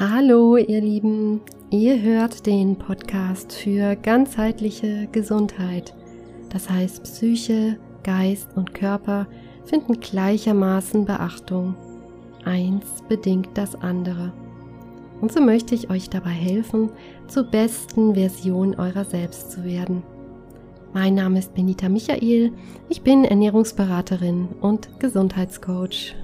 Hallo ihr Lieben, ihr hört den Podcast für ganzheitliche Gesundheit. Das heißt, Psyche, Geist und Körper finden gleichermaßen Beachtung. Eins bedingt das andere. Und so möchte ich euch dabei helfen, zur besten Version eurer selbst zu werden. Mein Name ist Benita Michael, ich bin Ernährungsberaterin und Gesundheitscoach.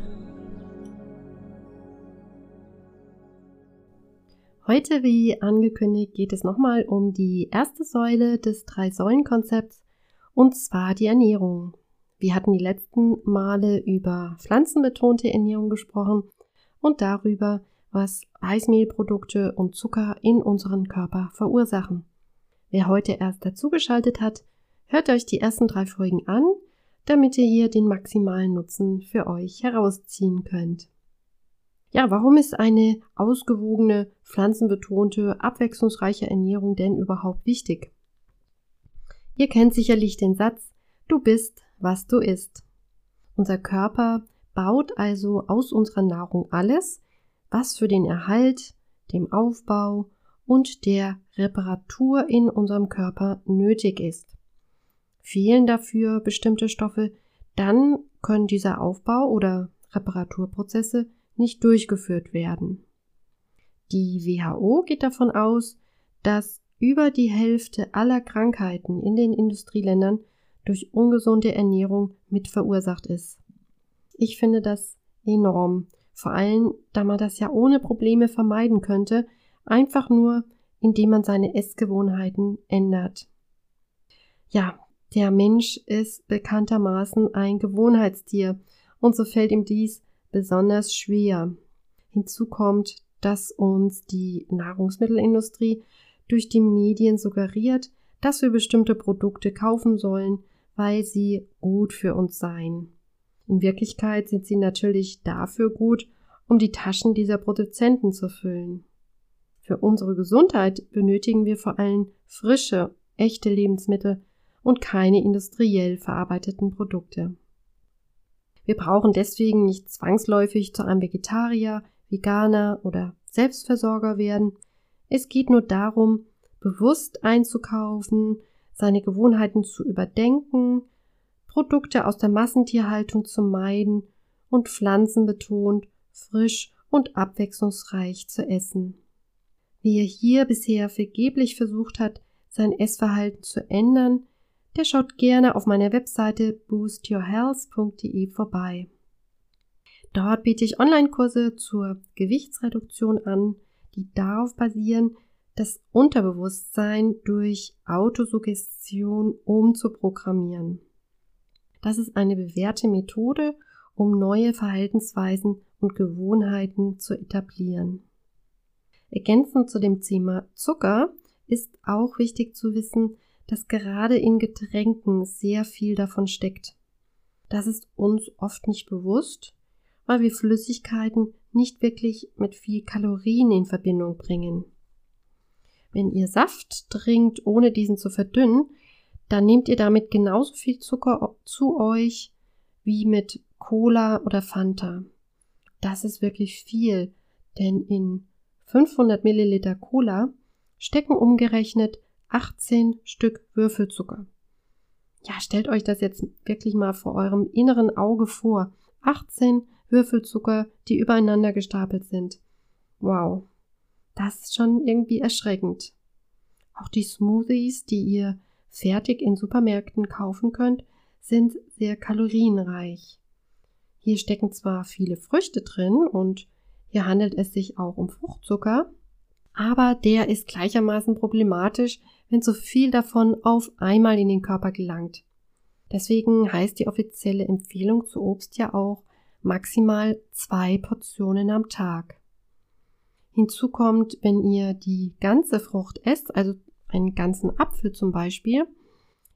Heute, wie angekündigt, geht es nochmal um die erste Säule des Drei-Säulen-Konzepts und zwar die Ernährung. Wir hatten die letzten Male über pflanzenbetonte Ernährung gesprochen und darüber, was Reismehlprodukte und Zucker in unseren Körper verursachen. Wer heute erst dazugeschaltet hat, hört euch die ersten drei Folgen an, damit ihr hier den maximalen Nutzen für euch herausziehen könnt. Ja, warum ist eine ausgewogene, pflanzenbetonte, abwechslungsreiche Ernährung denn überhaupt wichtig? Ihr kennt sicherlich den Satz, du bist, was du isst. Unser Körper baut also aus unserer Nahrung alles, was für den Erhalt, dem Aufbau und der Reparatur in unserem Körper nötig ist. Fehlen dafür bestimmte Stoffe, dann können dieser Aufbau oder Reparaturprozesse nicht durchgeführt werden. Die WHO geht davon aus, dass über die Hälfte aller Krankheiten in den Industrieländern durch ungesunde Ernährung mit verursacht ist. Ich finde das enorm, vor allem da man das ja ohne Probleme vermeiden könnte, einfach nur indem man seine Essgewohnheiten ändert. Ja, der Mensch ist bekanntermaßen ein Gewohnheitstier und so fällt ihm dies besonders schwer. Hinzu kommt, dass uns die Nahrungsmittelindustrie durch die Medien suggeriert, dass wir bestimmte Produkte kaufen sollen, weil sie gut für uns seien. In Wirklichkeit sind sie natürlich dafür gut, um die Taschen dieser Produzenten zu füllen. Für unsere Gesundheit benötigen wir vor allem frische, echte Lebensmittel und keine industriell verarbeiteten Produkte. Wir brauchen deswegen nicht zwangsläufig zu einem Vegetarier, Veganer oder Selbstversorger werden. Es geht nur darum, bewusst einzukaufen, seine Gewohnheiten zu überdenken, Produkte aus der Massentierhaltung zu meiden und pflanzenbetont, frisch und abwechslungsreich zu essen. Wer hier bisher vergeblich versucht hat, sein Essverhalten zu ändern, der schaut gerne auf meiner Webseite boostyourhealth.de vorbei. Dort biete ich Online-Kurse zur Gewichtsreduktion an, die darauf basieren, das Unterbewusstsein durch Autosuggestion umzuprogrammieren. Das ist eine bewährte Methode, um neue Verhaltensweisen und Gewohnheiten zu etablieren. Ergänzend zu dem Thema Zucker ist auch wichtig zu wissen, dass gerade in Getränken sehr viel davon steckt. Das ist uns oft nicht bewusst, weil wir Flüssigkeiten nicht wirklich mit viel Kalorien in Verbindung bringen. Wenn ihr Saft trinkt, ohne diesen zu verdünnen, dann nehmt ihr damit genauso viel Zucker zu euch wie mit Cola oder Fanta. Das ist wirklich viel, denn in 500 Milliliter Cola stecken umgerechnet 18 Stück Würfelzucker. Ja, stellt euch das jetzt wirklich mal vor eurem inneren Auge vor. 18 Würfelzucker, die übereinander gestapelt sind. Wow. Das ist schon irgendwie erschreckend. Auch die Smoothies, die ihr fertig in Supermärkten kaufen könnt, sind sehr kalorienreich. Hier stecken zwar viele Früchte drin und hier handelt es sich auch um Fruchtzucker, aber der ist gleichermaßen problematisch, wenn zu viel davon auf einmal in den Körper gelangt. Deswegen heißt die offizielle Empfehlung zu Obst ja auch maximal zwei Portionen am Tag. Hinzu kommt, wenn ihr die ganze Frucht esst, also einen ganzen Apfel zum Beispiel,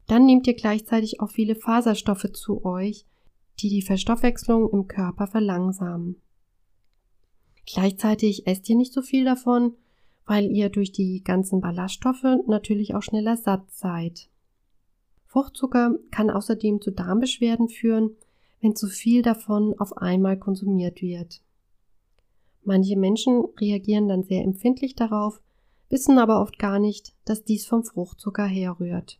dann nehmt ihr gleichzeitig auch viele Faserstoffe zu euch, die die Verstoffwechslung im Körper verlangsamen. Gleichzeitig esst ihr nicht so viel davon, weil ihr durch die ganzen Ballaststoffe natürlich auch schneller satt seid. Fruchtzucker kann außerdem zu Darmbeschwerden führen, wenn zu viel davon auf einmal konsumiert wird. Manche Menschen reagieren dann sehr empfindlich darauf, wissen aber oft gar nicht, dass dies vom Fruchtzucker herrührt.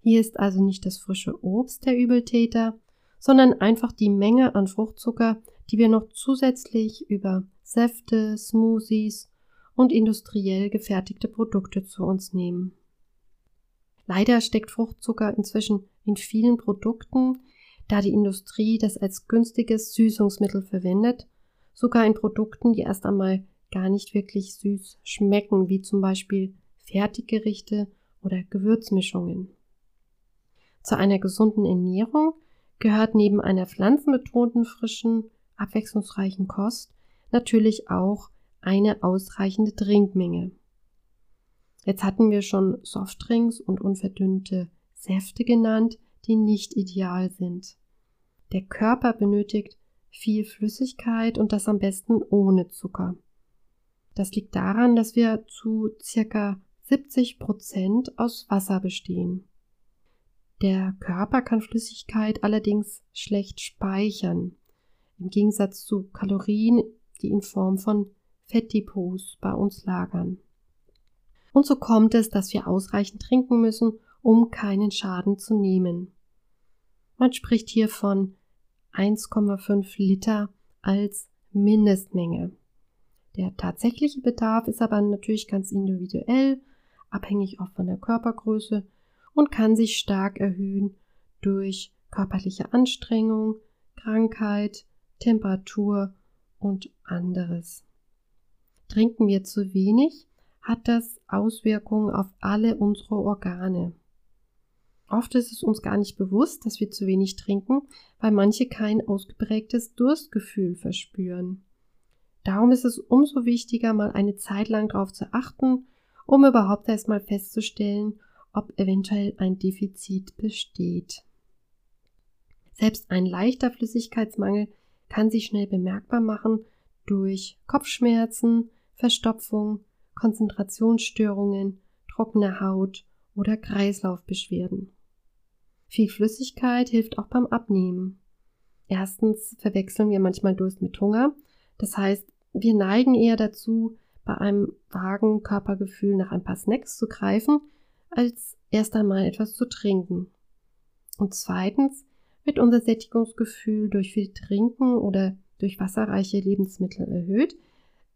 Hier ist also nicht das frische Obst der Übeltäter, sondern einfach die Menge an Fruchtzucker, die wir noch zusätzlich über Säfte, Smoothies und industriell gefertigte Produkte zu uns nehmen. Leider steckt Fruchtzucker inzwischen in vielen Produkten, da die Industrie das als günstiges Süßungsmittel verwendet, sogar in Produkten, die erst einmal gar nicht wirklich süß schmecken, wie zum Beispiel Fertiggerichte oder Gewürzmischungen. Zu einer gesunden Ernährung gehört neben einer pflanzenbetonten, frischen, abwechslungsreichen Kost natürlich auch eine ausreichende Trinkmenge. Jetzt hatten wir schon Softdrinks und unverdünnte Säfte genannt, die nicht ideal sind. Der Körper benötigt viel Flüssigkeit und das am besten ohne Zucker. Das liegt daran, dass wir zu circa 70 Prozent aus Wasser bestehen. Der Körper kann Flüssigkeit allerdings schlecht speichern, im Gegensatz zu Kalorien, die in Form von Fettdepots bei uns lagern. Und so kommt es, dass wir ausreichend trinken müssen, um keinen Schaden zu nehmen. Man spricht hier von 1,5 Liter als Mindestmenge. Der tatsächliche Bedarf ist aber natürlich ganz individuell, abhängig auch von der Körpergröße und kann sich stark erhöhen durch körperliche Anstrengung, Krankheit, Temperatur und anderes. Trinken wir zu wenig, hat das Auswirkungen auf alle unsere Organe. Oft ist es uns gar nicht bewusst, dass wir zu wenig trinken, weil manche kein ausgeprägtes Durstgefühl verspüren. Darum ist es umso wichtiger, mal eine Zeit lang darauf zu achten, um überhaupt erstmal festzustellen, ob eventuell ein Defizit besteht. Selbst ein leichter Flüssigkeitsmangel kann sich schnell bemerkbar machen durch Kopfschmerzen, Verstopfung, Konzentrationsstörungen, trockene Haut oder Kreislaufbeschwerden. Viel Flüssigkeit hilft auch beim Abnehmen. Erstens verwechseln wir manchmal Durst mit Hunger. Das heißt, wir neigen eher dazu, bei einem vagen Körpergefühl nach ein paar Snacks zu greifen, als erst einmal etwas zu trinken. Und zweitens wird unser Sättigungsgefühl durch viel Trinken oder durch wasserreiche Lebensmittel erhöht,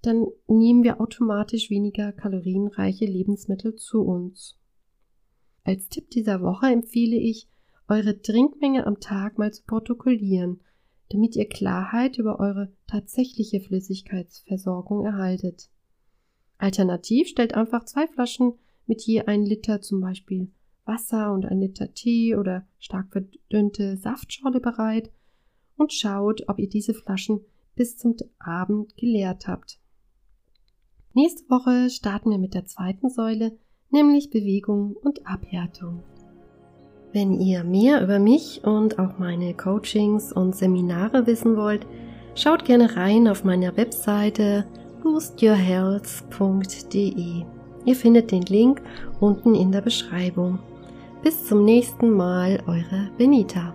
dann nehmen wir automatisch weniger kalorienreiche Lebensmittel zu uns. Als Tipp dieser Woche empfehle ich, eure Trinkmenge am Tag mal zu protokollieren, damit ihr Klarheit über eure tatsächliche Flüssigkeitsversorgung erhaltet. Alternativ stellt einfach zwei Flaschen mit je ein Liter zum Beispiel Wasser und ein Liter Tee oder stark verdünnte Saftschorle bereit und schaut, ob ihr diese Flaschen bis zum Abend geleert habt. Nächste Woche starten wir mit der zweiten Säule, nämlich Bewegung und Abhärtung. Wenn ihr mehr über mich und auch meine Coachings und Seminare wissen wollt, schaut gerne rein auf meiner Webseite boostyourhealth.de. Ihr findet den Link unten in der Beschreibung. Bis zum nächsten Mal, eure Benita.